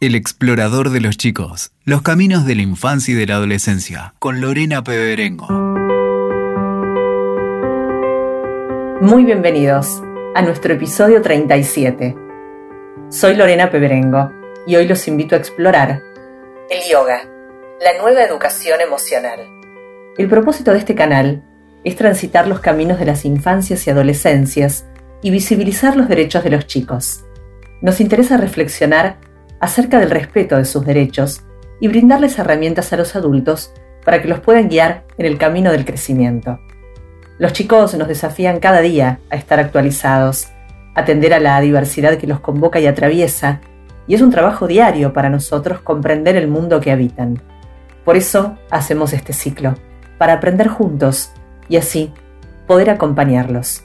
El explorador de los chicos, los caminos de la infancia y de la adolescencia, con Lorena Peberengo. Muy bienvenidos a nuestro episodio 37. Soy Lorena Peberengo y hoy los invito a explorar el yoga, la nueva educación emocional. El propósito de este canal es transitar los caminos de las infancias y adolescencias y visibilizar los derechos de los chicos. Nos interesa reflexionar acerca del respeto de sus derechos y brindarles herramientas a los adultos para que los puedan guiar en el camino del crecimiento. Los chicos nos desafían cada día a estar actualizados, atender a la diversidad que los convoca y atraviesa, y es un trabajo diario para nosotros comprender el mundo que habitan. Por eso hacemos este ciclo, para aprender juntos y así poder acompañarlos.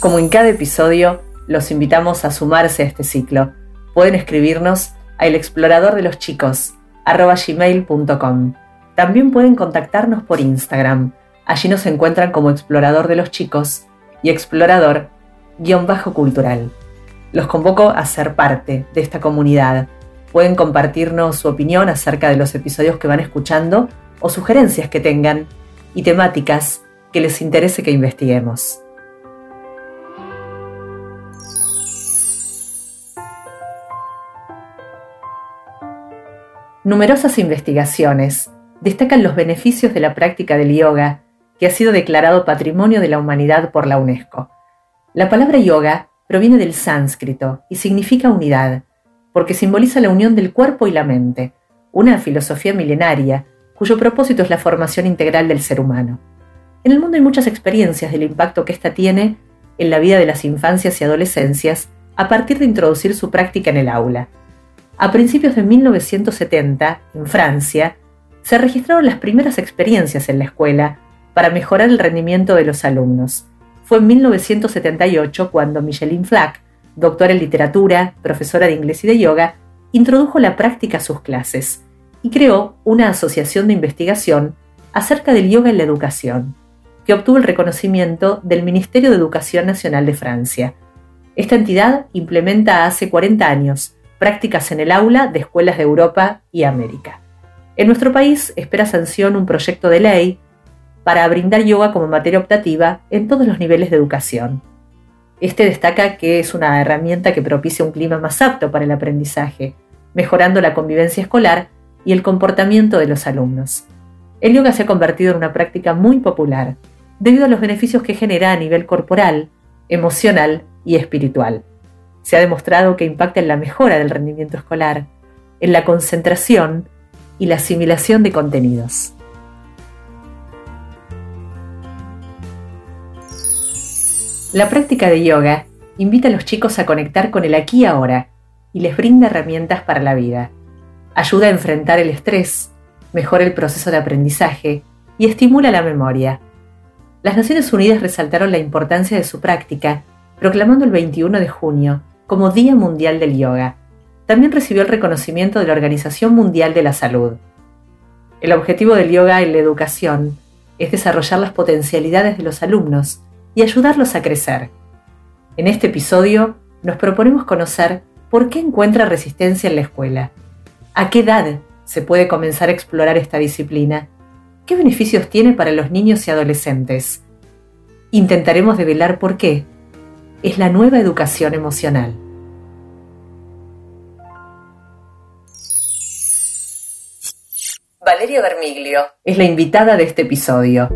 Como en cada episodio, los invitamos a sumarse a este ciclo. Pueden escribirnos a elexploradordeloschicos@gmail.com. También pueden contactarnos por Instagram. Allí nos encuentran como Explorador de los Chicos y Explorador-cultural. Los convoco a ser parte de esta comunidad. Pueden compartirnos su opinión acerca de los episodios que van escuchando o sugerencias que tengan y temáticas que les interese que investiguemos. Numerosas investigaciones destacan los beneficios de la práctica del yoga, que ha sido declarado Patrimonio de la Humanidad por la UNESCO. La palabra yoga proviene del sánscrito y significa unidad, porque simboliza la unión del cuerpo y la mente, una filosofía milenaria cuyo propósito es la formación integral del ser humano. En el mundo hay muchas experiencias del impacto que ésta tiene en la vida de las infancias y adolescencias a partir de introducir su práctica en el aula. A principios de 1970, en Francia, se registraron las primeras experiencias en la escuela para mejorar el rendimiento de los alumnos. Fue en 1978 cuando Micheline Flack, doctora en literatura, profesora de inglés y de yoga, introdujo la práctica a sus clases y creó una asociación de investigación acerca del yoga en la educación, que obtuvo el reconocimiento del Ministerio de Educación Nacional de Francia. Esta entidad implementa hace 40 años prácticas en el aula de escuelas de Europa y América. En nuestro país espera sanción un proyecto de ley para brindar yoga como materia optativa en todos los niveles de educación. Este destaca que es una herramienta que propicia un clima más apto para el aprendizaje, mejorando la convivencia escolar y el comportamiento de los alumnos. El yoga se ha convertido en una práctica muy popular debido a los beneficios que genera a nivel corporal, emocional y espiritual. Se ha demostrado que impacta en la mejora del rendimiento escolar, en la concentración y la asimilación de contenidos. La práctica de yoga invita a los chicos a conectar con el aquí y ahora y les brinda herramientas para la vida. Ayuda a enfrentar el estrés, mejora el proceso de aprendizaje y estimula la memoria. Las Naciones Unidas resaltaron la importancia de su práctica, proclamando el 21 de junio como Día Mundial del Yoga. También recibió el reconocimiento de la Organización Mundial de la Salud. El objetivo del yoga en la educación es desarrollar las potencialidades de los alumnos y ayudarlos a crecer. En este episodio nos proponemos conocer por qué encuentra resistencia en la escuela, a qué edad se puede comenzar a explorar esta disciplina, qué beneficios tiene para los niños y adolescentes. Intentaremos develar por qué es la nueva educación emocional. Valeria Vermiglio es la invitada de este episodio.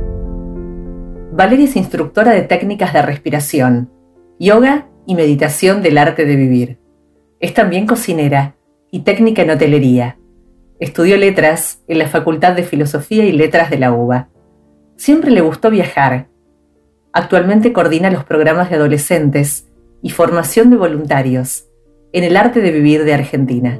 Valeria es instructora de técnicas de respiración, yoga y meditación del arte de vivir. Es también cocinera y técnica en hotelería. Estudió letras en la Facultad de Filosofía y Letras de la UBA. Siempre le gustó viajar Actualmente coordina los programas de adolescentes y formación de voluntarios en el arte de vivir de Argentina.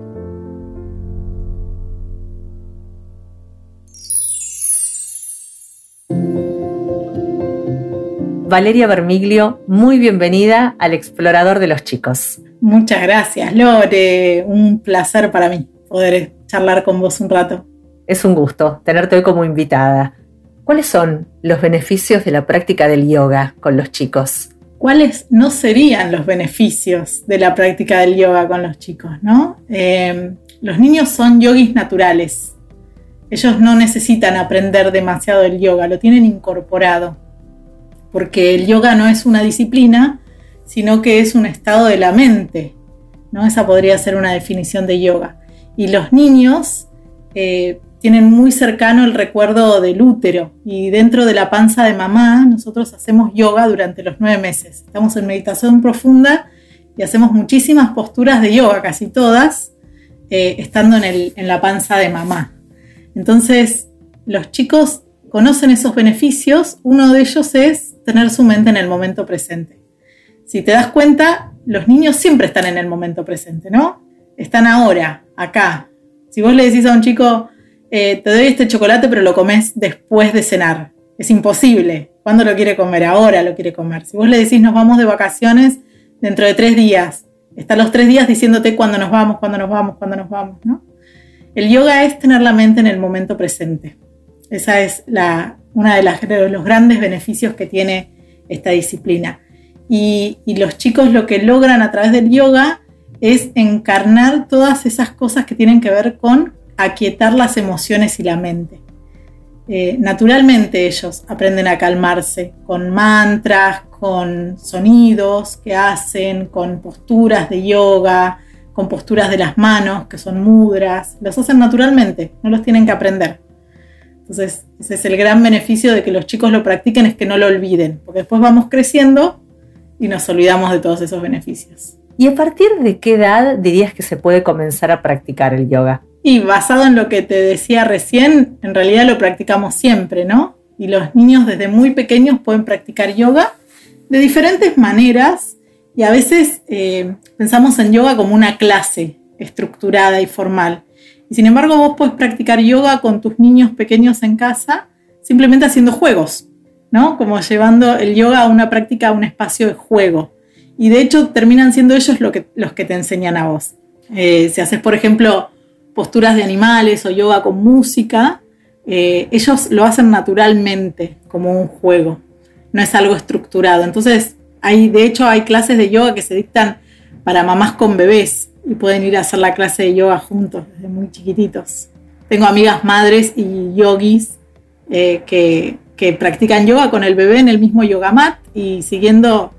Valeria Vermiglio, muy bienvenida al Explorador de los Chicos. Muchas gracias, Lore. Un placer para mí poder charlar con vos un rato. Es un gusto tenerte hoy como invitada. ¿Cuáles son los beneficios de la práctica del yoga con los chicos? cuáles no serían los beneficios de la práctica del yoga con los chicos, ¿no? Eh, los niños son yogis naturales. Ellos no necesitan aprender demasiado el yoga, lo tienen incorporado. Porque el yoga no es una disciplina, sino que es un estado de la mente. ¿no? Esa podría ser una definición de yoga. Y los niños eh, tienen muy cercano el recuerdo del útero y dentro de la panza de mamá nosotros hacemos yoga durante los nueve meses. Estamos en meditación profunda y hacemos muchísimas posturas de yoga, casi todas, eh, estando en, en la panza de mamá. Entonces, los chicos conocen esos beneficios. Uno de ellos es tener su mente en el momento presente. Si te das cuenta, los niños siempre están en el momento presente, ¿no? Están ahora, acá. Si vos le decís a un chico, eh, te doy este chocolate, pero lo comes después de cenar. Es imposible. ¿Cuándo lo quiere comer? Ahora lo quiere comer. Si vos le decís, nos vamos de vacaciones dentro de tres días, está los tres días diciéndote cuándo nos vamos, cuándo nos vamos, cuándo nos vamos, ¿no? El yoga es tener la mente en el momento presente. Esa es la, una de, las, los grandes beneficios que tiene esta disciplina. Y, y, los chicos lo que logran a través del yoga es encarnar todas esas cosas que tienen que ver con aquietar las emociones y la mente. Eh, naturalmente ellos aprenden a calmarse con mantras, con sonidos que hacen, con posturas de yoga, con posturas de las manos, que son mudras, los hacen naturalmente, no los tienen que aprender. Entonces, ese es el gran beneficio de que los chicos lo practiquen, es que no lo olviden, porque después vamos creciendo y nos olvidamos de todos esos beneficios. ¿Y a partir de qué edad dirías que se puede comenzar a practicar el yoga? Y basado en lo que te decía recién, en realidad lo practicamos siempre, ¿no? Y los niños desde muy pequeños pueden practicar yoga de diferentes maneras y a veces eh, pensamos en yoga como una clase estructurada y formal. Y sin embargo vos puedes practicar yoga con tus niños pequeños en casa simplemente haciendo juegos, ¿no? Como llevando el yoga a una práctica, a un espacio de juego. Y de hecho terminan siendo ellos lo que, los que te enseñan a vos. Eh, si haces, por ejemplo, posturas de animales o yoga con música, eh, ellos lo hacen naturalmente, como un juego, no es algo estructurado. Entonces, hay, de hecho, hay clases de yoga que se dictan para mamás con bebés y pueden ir a hacer la clase de yoga juntos desde muy chiquititos. Tengo amigas madres y yogis eh, que, practican yoga con el bebé en el mismo yoga mat y siguiendo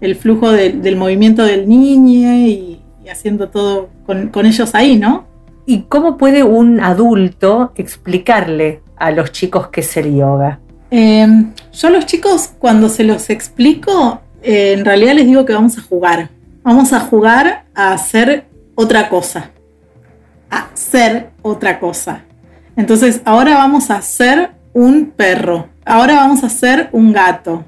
el flujo del movimiento del niño y, haciendo todo con, con ellos ahí, ¿no? ¿Y cómo puede un adulto explicarle a los chicos qué es el yoga? Em, yo a los chicos cuando se los explico, eh, en realidad les digo que vamos a jugar. Vamos a jugar a hacer otra cosa. A hacer otra cosa. Entonces ahora vamos a hacer un perro. Ahora vamos a hacer un gato.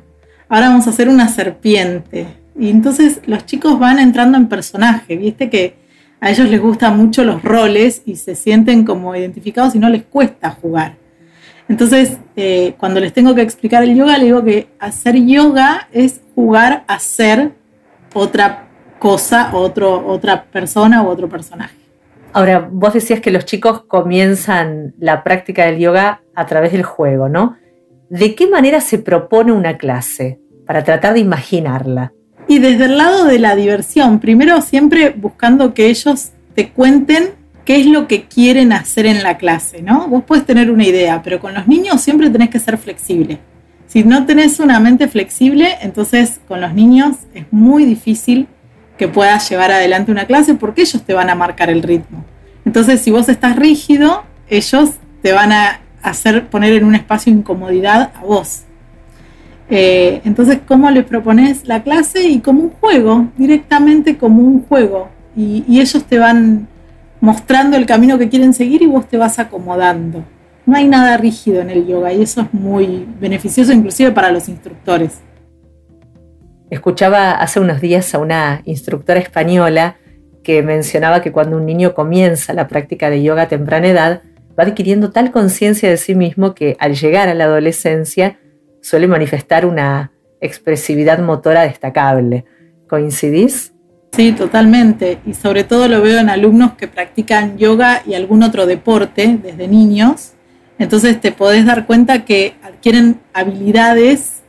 Ahora vamos a hacer una serpiente. Y entonces los chicos van entrando en personaje. Viste que a ellos les gustan mucho los roles y se sienten como identificados y no les cuesta jugar. Entonces, eh, cuando les tengo que explicar el yoga, les digo que hacer yoga es jugar a ser otra cosa, otro, otra persona u otro personaje. Ahora, vos decías que los chicos comienzan la práctica del yoga a través del juego, ¿no? ¿De qué manera se propone una clase para tratar de imaginarla? Y desde el lado de la diversión, primero siempre buscando que ellos te cuenten qué es lo que quieren hacer en la clase, ¿no? Vos puedes tener una idea, pero con los niños siempre tenés que ser flexible. Si no tenés una mente flexible, entonces con los niños es muy difícil que puedas llevar adelante una clase porque ellos te van a marcar el ritmo. Entonces, si vos estás rígido, ellos te van a hacer poner en un espacio de incomodidad a vos. Eh, entonces, ¿cómo les propones la clase? Y como un juego, directamente como un juego. Y, ellos te van mostrando el camino que quieren seguir y vos te vas acomodando. No hay nada rígido en el yoga y eso es muy beneficioso inclusive para los instructores. Escuchaba hace unos días a una instructora española que mencionaba que cuando un niño comienza la práctica de yoga a temprana edad, va adquiriendo tal conciencia de sí mismo que al llegar a la adolescencia suele manifestar una expresividad motora destacable. ¿Coincidís? Sí, totalmente. Y sobre todo lo veo en alumnos que practican yoga y algún otro deporte desde niños. Entonces te podés dar cuenta que adquieren habilidades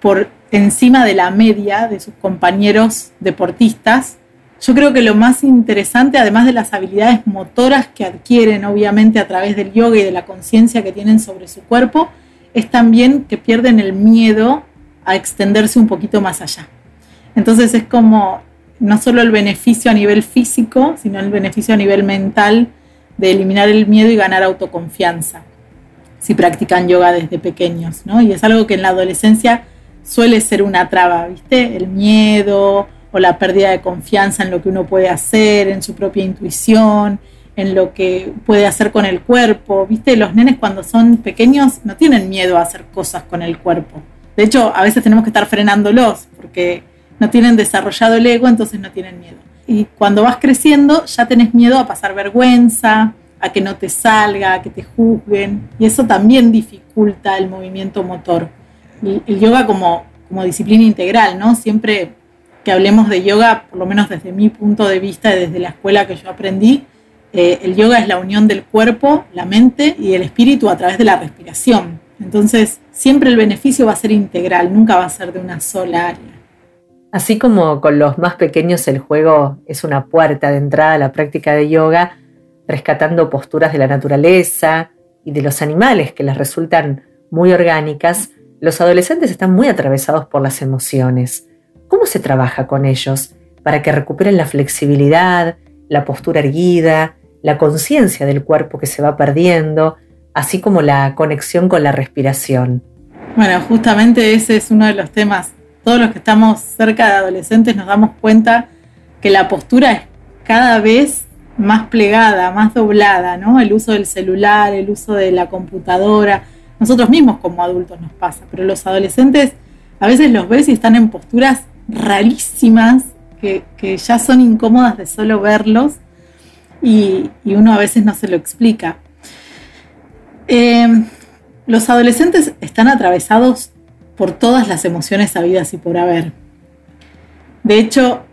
por encima de la media de sus compañeros deportistas. Yo creo que lo más interesante, además de las habilidades motoras que adquieren obviamente a través del yoga y de la conciencia que tienen sobre su cuerpo, es también que pierden el miedo a extenderse un poquito más allá. Entonces es como no solo el beneficio a nivel físico, sino el beneficio a nivel mental de eliminar el miedo y ganar autoconfianza, si practican yoga desde pequeños, ¿no? Y es algo que en la adolescencia suele ser una traba, ¿viste? El miedo o la pérdida de confianza en lo que uno puede hacer, en su propia intuición, en lo que puede hacer con el cuerpo, ¿viste? Los nenes cuando son pequeños no tienen miedo a hacer cosas con el cuerpo. De hecho, a veces tenemos que estar frenándolos porque no tienen desarrollado el ego, entonces no tienen miedo. Y cuando vas creciendo ya tenés miedo a pasar vergüenza, a que no te salga, a que te juzguen, y eso también dificulta el movimiento motor. El, yoga como, como disciplina integral, ¿no? Siempre que hablemos de yoga, por lo menos desde mi punto de vista desde la escuela que yo aprendí, eh, el yoga es la unión del cuerpo, la mente y el espíritu a través de la respiración. Entonces, siempre el beneficio va a ser integral, nunca va a ser de una sola área. Así como con los más pequeños el juego es una puerta de entrada a la práctica de yoga, rescatando posturas de la naturaleza y de los animales que les resultan muy orgánicas, los adolescentes están muy atravesados por las emociones. ¿Cómo se trabaja con ellos para que recuperen la flexibilidad, la postura erguida, la conciencia del cuerpo que se va perdiendo, así como la conexión con la respiración? Bueno, justamente ese es uno de los temas todos los que estamos cerca de adolescentes nos damos cuenta que la postura es cada vez más plegada, más doblada, ¿no? El uso del celular, el uso de la computadora, nosotros mismos como adultos nos pasa, pero los adolescentes a veces los ves y están en posturas rarísimas que, ya son incómodas de solo verlos y, uno a veces no se lo explica. Eh, los adolescentes están atravesados por todas las emociones habidas y por haber. De hecho,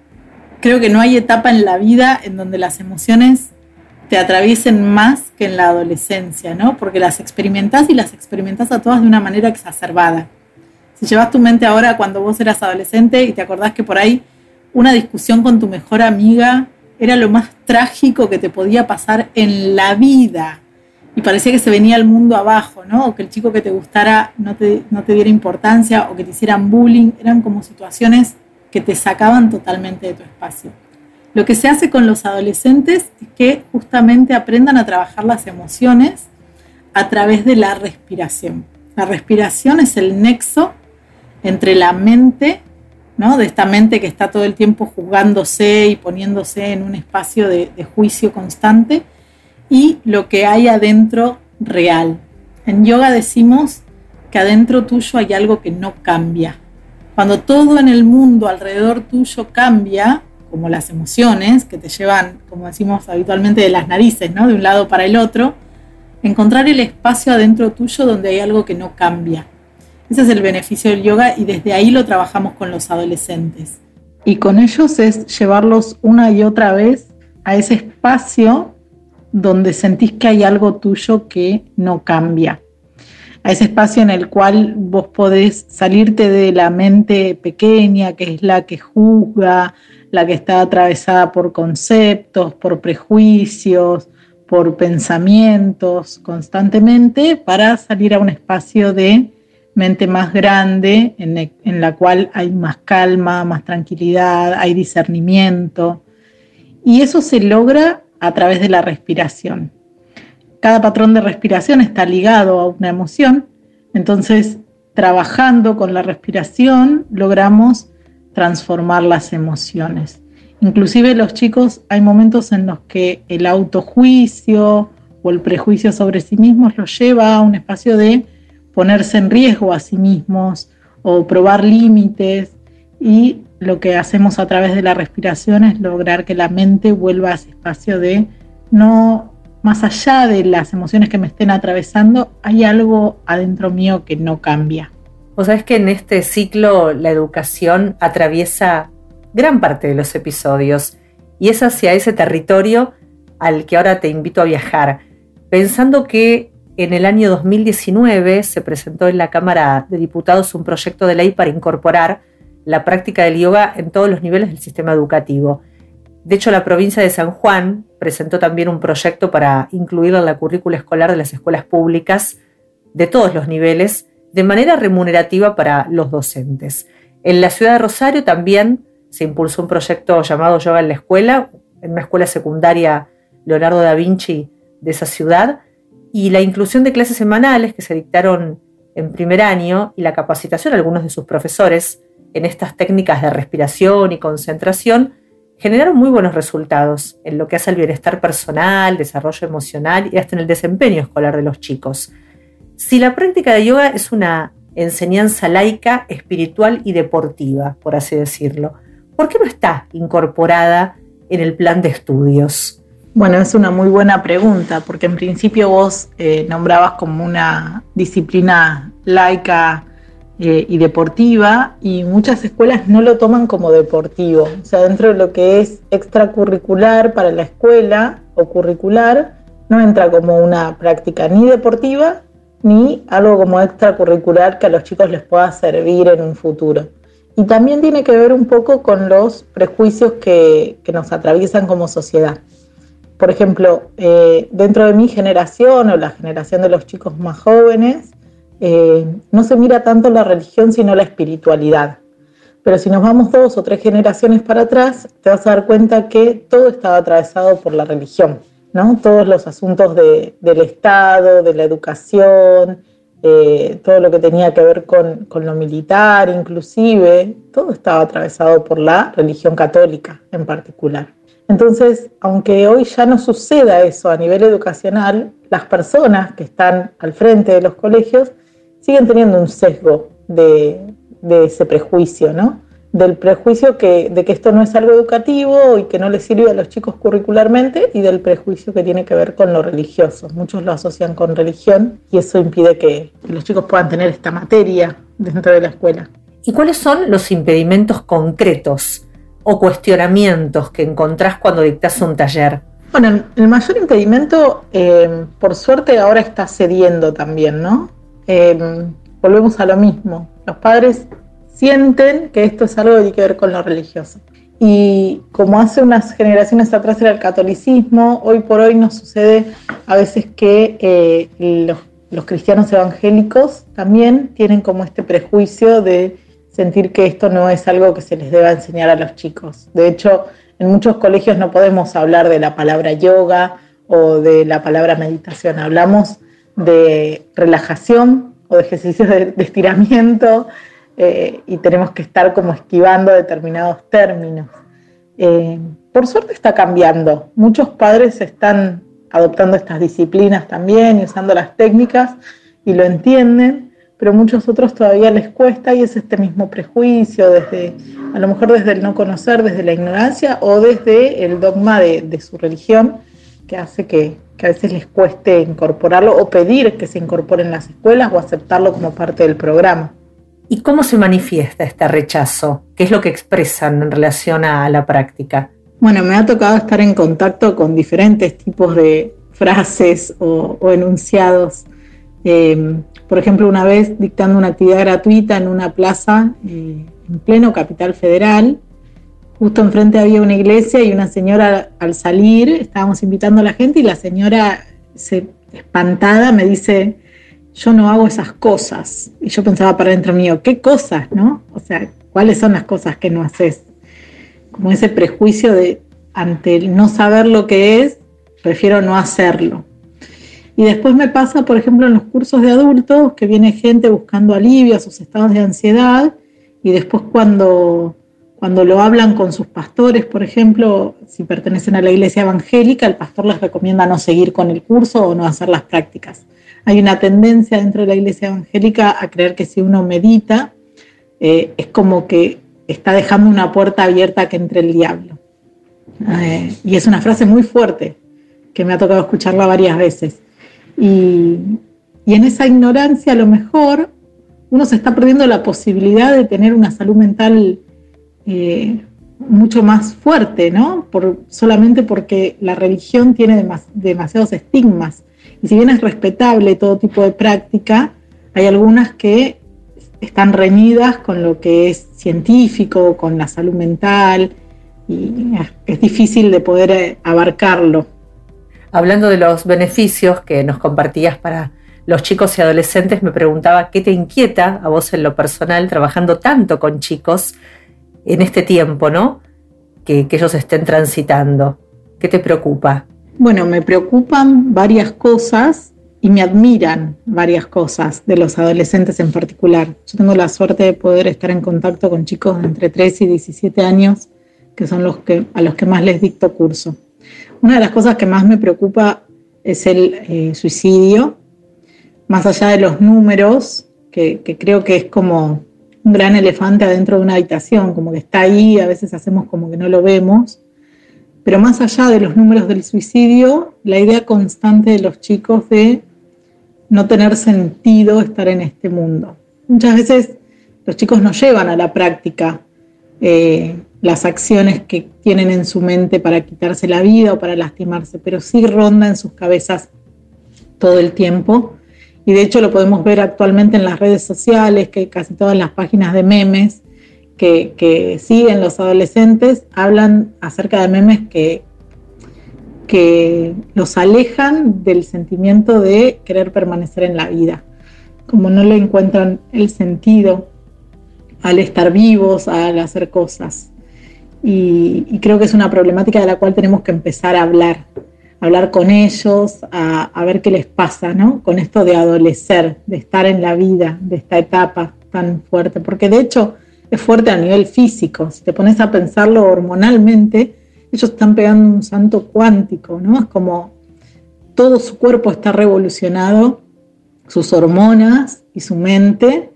creo que no hay etapa en la vida en donde las emociones te atraviesen más que en la adolescencia, ¿no? Porque las experimentas y las experimentas a todas de una manera exacerbada. Si llevas tu mente ahora cuando vos eras adolescente y te acordás que por ahí una discusión con tu mejor amiga era lo más trágico que te podía pasar en la vida, y parecía que se venía el mundo abajo, ¿no? O que el chico que te gustara no te, no te diera importancia o que te hicieran bullying, eran como situaciones que te sacaban totalmente de tu espacio. Lo que se hace con los adolescentes es que justamente aprendan a trabajar las emociones a través de la respiración. La respiración es el nexo entre la mente, de esta mente que está todo el tiempo jugándose y poniéndose en un espacio de, de juicio constante, y lo que hay adentro real. En yoga decimos que adentro tuyo hay algo que no cambia. Cuando todo en el mundo alrededor tuyo cambia, como las emociones que te llevan, como decimos habitualmente, de las narices, ¿no? de un lado para el otro, encontrar el espacio adentro tuyo donde hay algo que no cambia. Ese es el beneficio del yoga y desde ahí lo trabajamos con los adolescentes. Y con ellos es llevarlos una y otra vez a ese espacio donde sentís que hay algo tuyo que no cambia. A ese espacio en el cual vos podés salirte de la mente pequeña, que es la que juzga, la que está atravesada por conceptos, por prejuicios, por pensamientos constantemente, para salir a un espacio de mente más grande, en, en la cual hay más calma, más tranquilidad, hay discernimiento. Y eso se logra a través de la respiración. Cada patrón de respiración está ligado a una emoción, entonces trabajando con la respiración logramos transformar las emociones. Inclusive los chicos hay momentos en los que el autojuicio o el prejuicio sobre sí mismos los lleva a un espacio de ponerse en riesgo a sí mismos o probar límites y lo que hacemos a través de la respiración es lograr que la mente vuelva a ese espacio de no, más allá de las emociones que me estén atravesando, hay algo adentro mío que no cambia. O sea, es que en este ciclo la educación atraviesa gran parte de los episodios y es hacia ese territorio al que ahora te invito a viajar, pensando que en el año 2019 se presentó en la Cámara de Diputados un proyecto de ley para incorporar la práctica del yoga en todos los niveles del sistema educativo. De hecho, la provincia de San Juan presentó también un proyecto para incluirlo en la currícula escolar de las escuelas públicas de todos los niveles de manera remunerativa para los docentes. En la ciudad de Rosario también se impulsó un proyecto llamado Yoga en la Escuela, en una escuela secundaria Leonardo da Vinci de esa ciudad, y la inclusión de clases semanales que se dictaron en primer año y la capacitación de algunos de sus profesores en estas técnicas de respiración y concentración generaron muy buenos resultados en lo que hace al bienestar personal, desarrollo emocional y hasta en el desempeño escolar de los chicos. Si la práctica de yoga es una enseñanza laica, espiritual y deportiva, por así decirlo, ¿por qué no está incorporada en el plan de estudios? Bueno, es una muy buena pregunta, porque en principio vos eh, nombrabas como una disciplina laica eh, y deportiva y muchas escuelas no lo toman como deportivo. O sea, dentro de lo que es extracurricular para la escuela o curricular, no entra como una práctica ni deportiva ni algo como extracurricular que a los chicos les pueda servir en un futuro. Y también tiene que ver un poco con los prejuicios que, nos atraviesan como sociedad. Por ejemplo, eh, dentro de mi generación o la generación de los chicos más jóvenes, eh, no se mira tanto la religión sino la espiritualidad. Pero si nos vamos dos o tres generaciones para atrás, te vas a dar cuenta que todo estaba atravesado por la religión, ¿no? Todos los asuntos del Estado, de la educación, eh, todo lo que tenía que ver con, con, lo militar, inclusive, todo estaba atravesado por la religión católica en particular. Entonces, aunque hoy ya no suceda eso a nivel educacional, las personas que están al frente de los colegios siguen teniendo un sesgo de, ese prejuicio, ¿no? Del prejuicio de que esto no es algo educativo y que no les sirve a los chicos curricularmente y del prejuicio que tiene que ver con lo religioso. Muchos lo asocian con religión y eso impide que, que los chicos puedan tener esta materia dentro de la escuela. ¿Y cuáles son los impedimentos concretos o cuestionamientos que encontrás cuando dictas un taller? Bueno, el mayor impedimento, eh, por suerte, ahora está cediendo también, ¿no? Em, volvemos a lo mismo. Los padres sienten que esto es algo que tiene que ver con lo religioso. Y como hace unas generaciones atrás era el catolicismo, hoy por hoy nos sucede a veces que eh, los, cristianos evangélicos también tienen como este prejuicio de sentir que esto no es algo que se les deba enseñar a los chicos. De hecho, en muchos colegios no podemos hablar de la palabra yoga o de la palabra meditación, hablamos de relajación o de ejercicios de, estiramiento eh, y tenemos que estar como esquivando determinados términos. Eh, por suerte está cambiando. Muchos padres están adoptando estas disciplinas también y usando las técnicas y lo entienden, pero muchos otros todavía les cuesta y es este mismo prejuicio, desde, a lo mejor desde el no conocer, desde la ignorancia o desde el dogma de su religión que hace que, que a veces les cueste incorporarlo o pedir que se incorpore en las escuelas o aceptarlo como parte del programa. ¿Y cómo se manifiesta este rechazo? ¿Qué es lo que expresan en relación a la práctica? Bueno, me ha tocado estar en contacto con diferentes tipos de frases o, enunciados. Eh, por ejemplo, una vez dictando una actividad gratuita en una plaza eh, en pleno Capital Federal, justo enfrente había una iglesia y una señora al salir, estábamos invitando a la gente y la señora, se, espantada, me dice, yo no hago esas cosas. Y yo pensaba para dentro mío, ¿qué cosas, no? O sea, ¿cuáles son las cosas que no haces? Como ese prejuicio de ante el no saber lo que es, prefiero no hacerlo. Y después me pasa, por ejemplo, en los cursos de adultos, que viene gente buscando alivio a sus estados de ansiedad, y después cuando cuando lo hablan con sus pastores, por ejemplo, si pertenecen a la iglesia evangélica, el pastor les recomienda no seguir con el curso o no hacer las prácticas. Hay una tendencia dentro de la iglesia evangélica a creer que si uno medita, eh, es como que está dejando una puerta abierta que entre el diablo. Eh, y es una frase muy fuerte, que me ha tocado escucharla varias veces. Y, en esa ignorancia a lo mejor uno se está perdiendo la posibilidad de tener una salud mental eh, mucho más fuerte, ¿no? Por, solamente porque la religión tiene demasiados estigmas Y si bien es respetable todo tipo de práctica, hay algunas que están reñidas con lo que es científico, con la salud mental, y es difícil de poder eh, abarcarlo. Hablando de los beneficios que nos compartías para los chicos y adolescentes, me preguntaba qué te inquieta a vos en lo personal trabajando tanto con chicos en este tiempo, ¿no? Que, ellos estén transitando. ¿Qué te preocupa? Bueno, me preocupan varias cosas y me admiran varias cosas de los adolescentes en particular. Yo tengo la suerte de poder estar en contacto con chicos de entre 3 y 17 años, que son los que, a los que más les dicto curso. Una de las cosas que más me preocupa es el eh, suicidio, más allá de los números, que, que creo que es como un gran elefante adentro de una habitación, como que está ahí, a veces hacemos como que no lo vemos, pero más allá de los números del suicidio, la idea constante de los chicos de no tener sentido estar en este mundo. Muchas veces los chicos no llevan a la práctica eh, las acciones que tienen en su mente para quitarse la vida o para lastimarse, pero sí ronda en sus cabezas todo el tiempo. Y de hecho lo podemos ver actualmente en las redes sociales, que casi todas las páginas de memes que, siguen los adolescentes hablan acerca de memes que que los alejan del sentimiento de querer permanecer en la vida. Como no le encuentran el sentido al estar vivos, al hacer cosas. Y, creo que es una problemática de la cual tenemos que empezar a hablar, hablar con ellos, a, a, ver qué les pasa, ¿no? Con esto de adolecer, de estar en la vida, de esta etapa tan fuerte. Porque de hecho es fuerte a nivel físico. Si te pones a pensarlo hormonalmente, ellos están pegando un santo cuántico, ¿no? Es como todo su cuerpo está revolucionado, sus hormonas y su mente,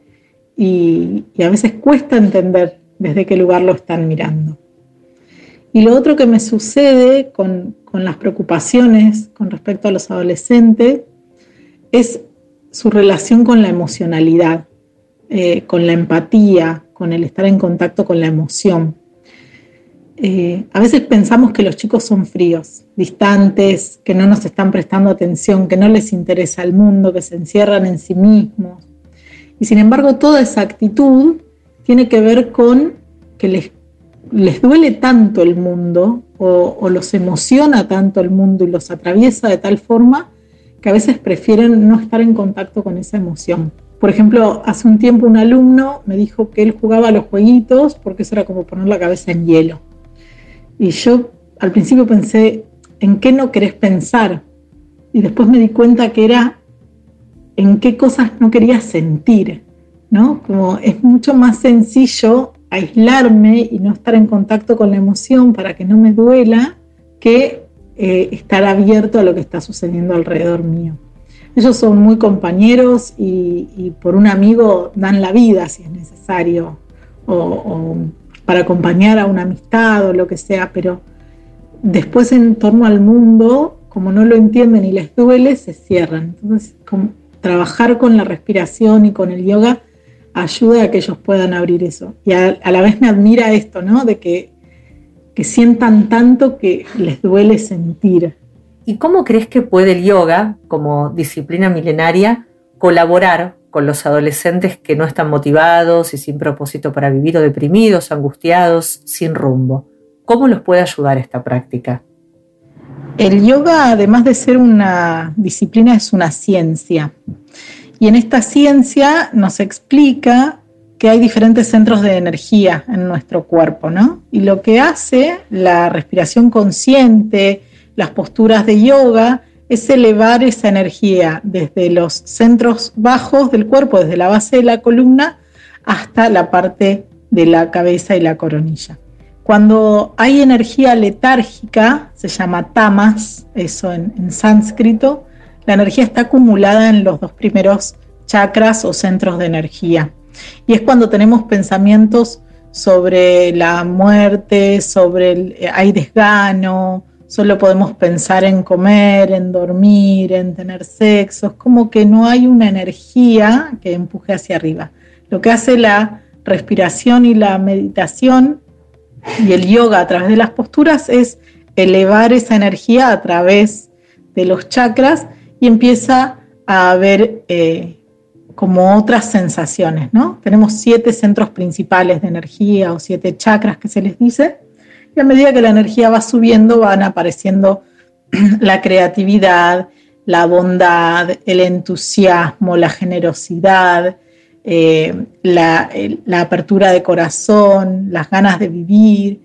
y, a veces cuesta entender desde qué lugar lo están mirando. Y lo otro que me sucede con, las preocupaciones con respecto a los adolescentes es su relación con la emocionalidad, eh, con la empatía, con el estar en contacto con la emoción. Eh, a veces pensamos que los chicos son fríos, distantes, que no nos están prestando atención, que no les interesa el mundo, que se encierran en sí mismos. Y sin embargo, toda esa actitud tiene que ver con que les, les duele tanto el mundo o, o los emociona tanto el mundo y los atraviesa de tal forma que a veces prefieren no estar en contacto con esa emoción. Por ejemplo, hace un tiempo un alumno me dijo que él jugaba a los jueguitos porque eso era como poner la cabeza en hielo. Y yo al principio pensé, ¿en qué no querés pensar? Y después me di cuenta que era en qué cosas no quería sentir, ¿no? Como es mucho más sencillo aislarme y no estar en contacto con la emoción para que no me duela que eh, estar abierto a lo que está sucediendo alrededor mío. Ellos son muy compañeros y, por un amigo dan la vida si es necesario, o para acompañar a una amistad o lo que sea, pero después en torno al mundo, como no lo entienden y les duele, se cierran. Entonces, trabajar con la respiración y con el yoga ayuda a que ellos puedan abrir eso. Y a, la vez me admira esto, ¿no? De que, que sientan tanto que les duele sentir. ¿Y cómo crees que puede el yoga, como disciplina milenaria, colaborar con los adolescentes que no están motivados y sin propósito para vivir o deprimidos, angustiados, sin rumbo. ¿Cómo los puede ayudar esta práctica? El yoga, además de ser una disciplina, es una ciencia. Y en esta ciencia nos explica que hay diferentes centros de energía en nuestro cuerpo, ¿no? Y lo que hace la respiración consciente, las posturas de yoga, es elevar esa energía desde los centros bajos del cuerpo, desde la base de la columna hasta la parte de la cabeza y la coronilla. Cuando hay energía letárgica, se llama tamas, eso en, sánscrito, la energía está acumulada en los dos primeros chakras o centros de energía. Y es cuando tenemos pensamientos sobre la muerte, sobre el, hay desgano, Solo podemos pensar en comer, en dormir, en tener sexo. Es como que no hay una energía que empuje hacia arriba. Lo que hace la respiración y la meditación y el yoga a través de las posturas es elevar esa energía a través de los chakras y empieza a haber eh, como otras sensaciones, ¿no? Tenemos siete centros principales de energía o siete chakras que se les dice, y a medida que la energía va subiendo van apareciendo la creatividad, la bondad, el entusiasmo, la generosidad, eh, la, apertura de corazón, las ganas de vivir,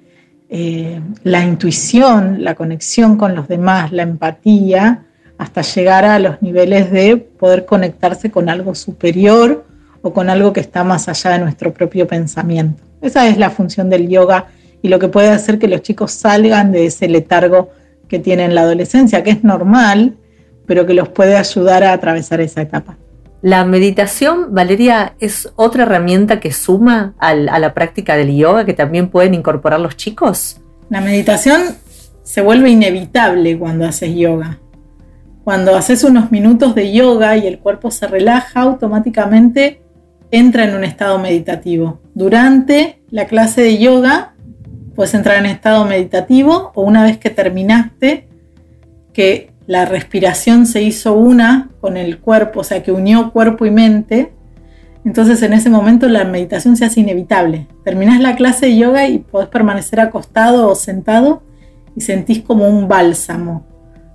eh, la intuición, la conexión con los demás, la empatía, hasta llegar a los niveles de poder conectarse con algo superior o con algo que está más allá de nuestro propio pensamiento. Esa es la función del yoga y lo que puede hacer que los chicos salgan de ese letargo que tienen en la adolescencia, que es normal, pero que los puede ayudar a atravesar esa etapa. La meditación, Valeria, es otra herramienta que suma a la práctica del yoga que también pueden incorporar los chicos. La meditación se vuelve inevitable cuando haces yoga. Cuando haces unos minutos de yoga y el cuerpo se relaja, automáticamente entra en un estado meditativo. Durante la clase de yoga puedes entrar en estado meditativo o una vez que terminaste, que la respiración se hizo una con el cuerpo, o sea, que unió cuerpo y mente, entonces en ese momento la meditación se hace inevitable. Terminás la clase de yoga y podés permanecer acostado o sentado y sentís como un bálsamo,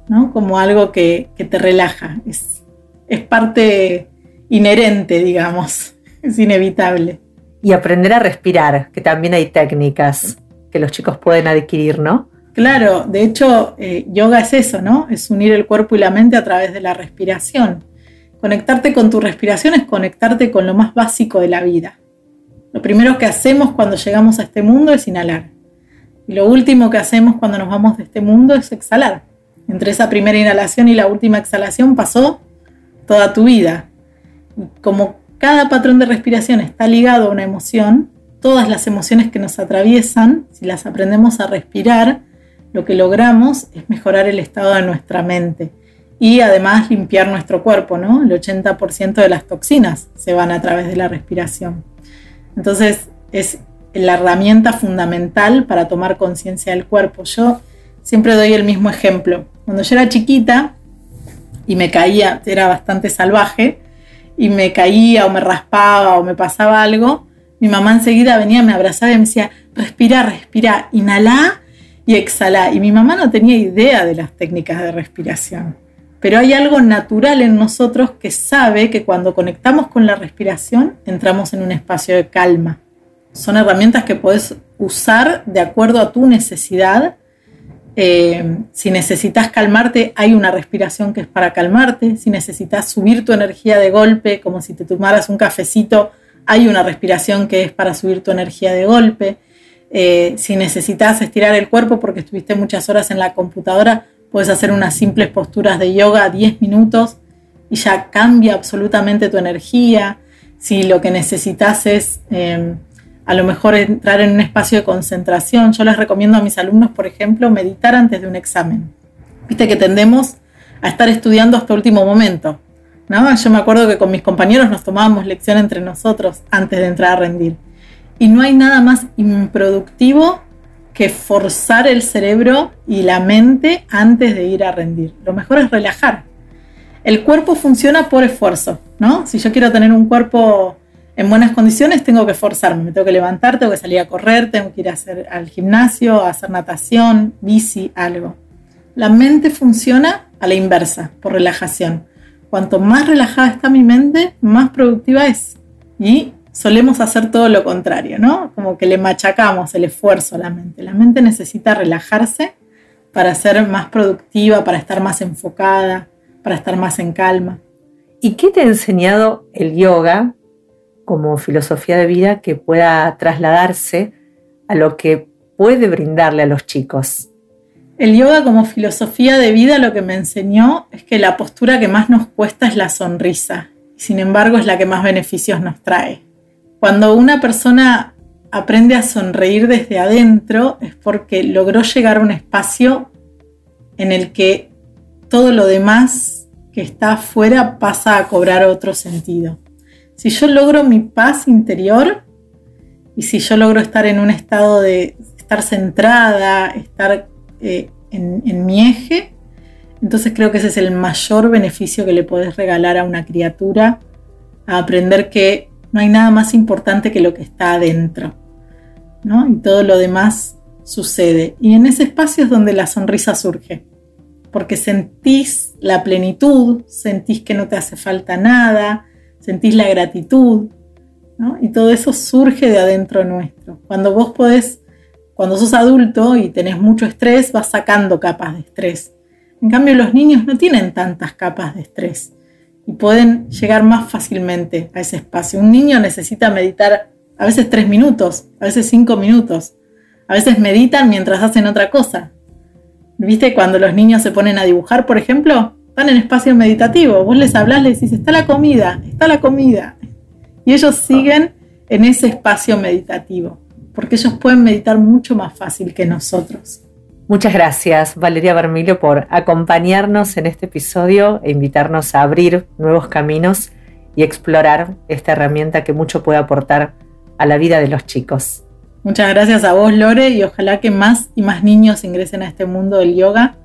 ¿no? Como algo que, te relaja. Es, es parte inherente, digamos, es inevitable. Y aprender a respirar, que también hay técnicas que los chicos pueden adquirir, ¿no? Claro, de hecho, eh, yoga es eso, ¿no? Es unir el cuerpo y la mente a través de la respiración. Conectarte con tu respiración es conectarte con lo más básico de la vida. Lo primero que hacemos cuando llegamos a este mundo es inhalar. Y lo último que hacemos cuando nos vamos de este mundo es exhalar. Entre esa primera inhalación y la última exhalación pasó toda tu vida. Como cada patrón de respiración está ligado a una emoción, todas las emociones que nos atraviesan, si las aprendemos a respirar, lo que logramos es mejorar el estado de nuestra mente y además limpiar nuestro cuerpo, ¿no? El 80% de las toxinas se van a través de la respiración. Entonces es la herramienta fundamental para tomar conciencia del cuerpo. Yo siempre doy el mismo ejemplo. Cuando yo era chiquita y me caía, era bastante salvaje, y me caía o me raspaba o me pasaba algo, mi mamá enseguida venía, me abrazaba y me decía, respira, respira, inhala y exhala. Y mi mamá no tenía idea de las técnicas de respiración. Pero hay algo natural en nosotros que sabe que cuando conectamos con la respiración entramos en un espacio de calma. Son herramientas que puedes usar de acuerdo a tu necesidad. Eh, si necesitas calmarte, hay una respiración que es para calmarte. Si necesitas subir tu energía de golpe, como si te tomaras un cafecito, hay una respiración que es para subir tu energía de golpe. Eh, si necesitas estirar el cuerpo porque estuviste muchas horas en la computadora, puedes hacer unas simples posturas de yoga 10 minutos y ya cambia absolutamente tu energía. Si lo que necesitas es em, a lo mejor entrar en un espacio de concentración, yo les recomiendo a mis alumnos, por ejemplo, meditar antes de un examen. Viste que tendemos a estar estudiando hasta último momento. Yo me acuerdo que con mis compañeros nos tomábamos lección entre nosotros antes de entrar a rendir. Y no hay nada más improductivo que forzar el cerebro y la mente antes de ir a rendir. Lo mejor es relajar. El cuerpo funciona por esfuerzo, ¿no? Si yo quiero tener un cuerpo en buenas condiciones, tengo que forzarme, me tengo que levantar, tengo que salir a correr, tengo que ir a hacer, al gimnasio, a hacer natación, bici, algo. La mente funciona a la inversa, por relajación. Cuanto más relajada está mi mente, más productiva es. Y solemos hacer todo lo contrario, ¿no? Como que le machacamos el esfuerzo a la mente. La mente necesita relajarse para ser más productiva, para estar más enfocada, para estar más en calma. ¿Y qué te ha enseñado el yoga como filosofía de vida que pueda trasladarse a lo que puede brindarle a los chicos? El yoga como filosofía de vida lo que me enseñó es que la postura que más nos cuesta es la sonrisa, y sin embargo es la que más beneficios nos trae. Cuando una persona aprende a sonreír desde adentro es porque logró llegar a un espacio en el que todo lo demás que está afuera pasa a cobrar otro sentido. Si yo logro mi paz interior y si yo logro estar en un estado de estar centrada, estar eh, en, en mi eje, entonces creo que ese es el mayor beneficio que le podés regalar a una criatura, a aprender que no hay nada más importante que lo que está adentro, ¿no? Y todo lo demás sucede. Y en ese espacio es donde la sonrisa surge, porque sentís la plenitud, sentís que no te hace falta nada, sentís la gratitud, ¿no? Y todo eso surge de adentro nuestro. Cuando vos podés, cuando sos adulto y tenés mucho estrés, vas sacando capas de estrés. En cambio, los niños no tienen tantas capas de estrés y pueden llegar más fácilmente a ese espacio. Un niño necesita meditar a veces tres minutos, a veces cinco minutos. A veces meditan mientras hacen otra cosa. ¿Viste? Cuando los niños se ponen a dibujar, por ejemplo, están en espacio meditativo. Vos les hablas, les decís, está la comida, está la comida. Y ellos siguen en ese espacio meditativo, porque ellos pueden meditar mucho más fácil que nosotros. Muchas gracias, Valeria Bermilio, por acompañarnos en este episodio e invitarnos a abrir nuevos caminos y explorar esta herramienta que mucho puede aportar a la vida de los chicos. Muchas gracias a vos, Lore, y ojalá que más y más niños ingresen a este mundo del yoga,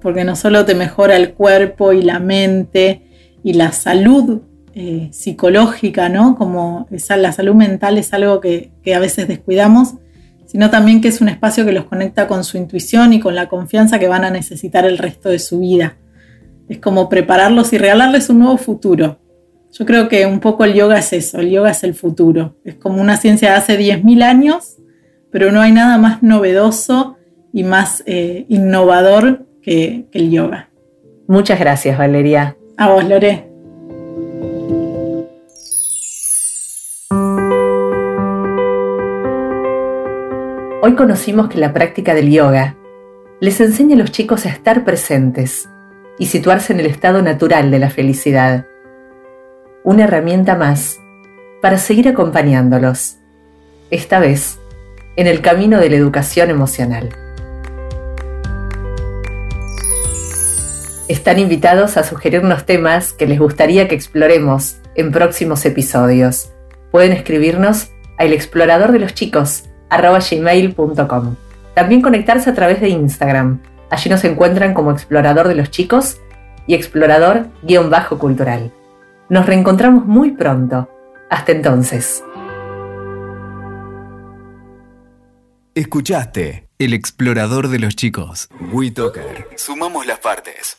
porque no solo te mejora el cuerpo y la mente y la salud eh, psicológica, ¿no? Como esa, la salud mental es algo que, que a veces descuidamos, sino también que es un espacio que los conecta con su intuición y con la confianza que van a necesitar el resto de su vida. Es como prepararlos y regalarles un nuevo futuro. Yo creo que un poco el yoga es eso, el yoga es el futuro. Es como una ciencia de hace 10.000 años, pero no hay nada más novedoso y más eh, innovador que, que el yoga. Muchas gracias, Valeria. A vos, Lore. Hoy conocimos que la práctica del yoga les enseña a los chicos a estar presentes y situarse en el estado natural de la felicidad. Una herramienta más para seguir acompañándolos, esta vez en el camino de la educación emocional. Están invitados a sugerirnos temas que les gustaría que exploremos en próximos episodios. Pueden escribirnos a elexploradordeloschicos.com. También conectarse a través de Instagram. Allí nos encuentran como Explorador de los Chicos y Explorador-Cultural. Nos reencontramos muy pronto. Hasta entonces. Escuchaste El Explorador de los Chicos. WeToker. Sumamos las partes.